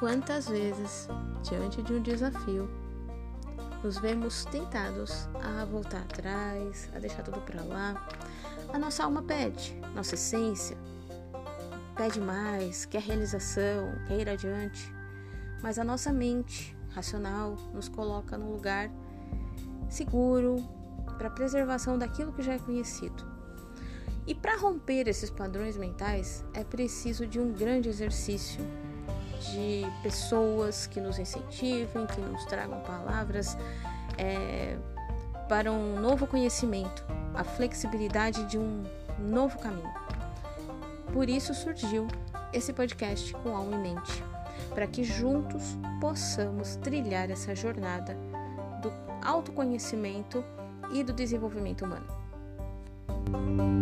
quantas vezes, diante de um desafio, nos vemos tentados a voltar atrás, a deixar tudo para lá. A nossa alma pede, nossa essência pede mais, quer realização, quer ir adiante, mas a nossa mente racional nos coloca num lugar seguro para preservação daquilo que já é conhecido. E para romper esses padrões mentais é preciso de um grande exercício de pessoas que nos incentivem, que nos tragam palavras é, para um novo conhecimento, a flexibilidade de um novo caminho. Por isso surgiu esse podcast com alma em mente, para que juntos possamos trilhar essa jornada do autoconhecimento e do desenvolvimento humano.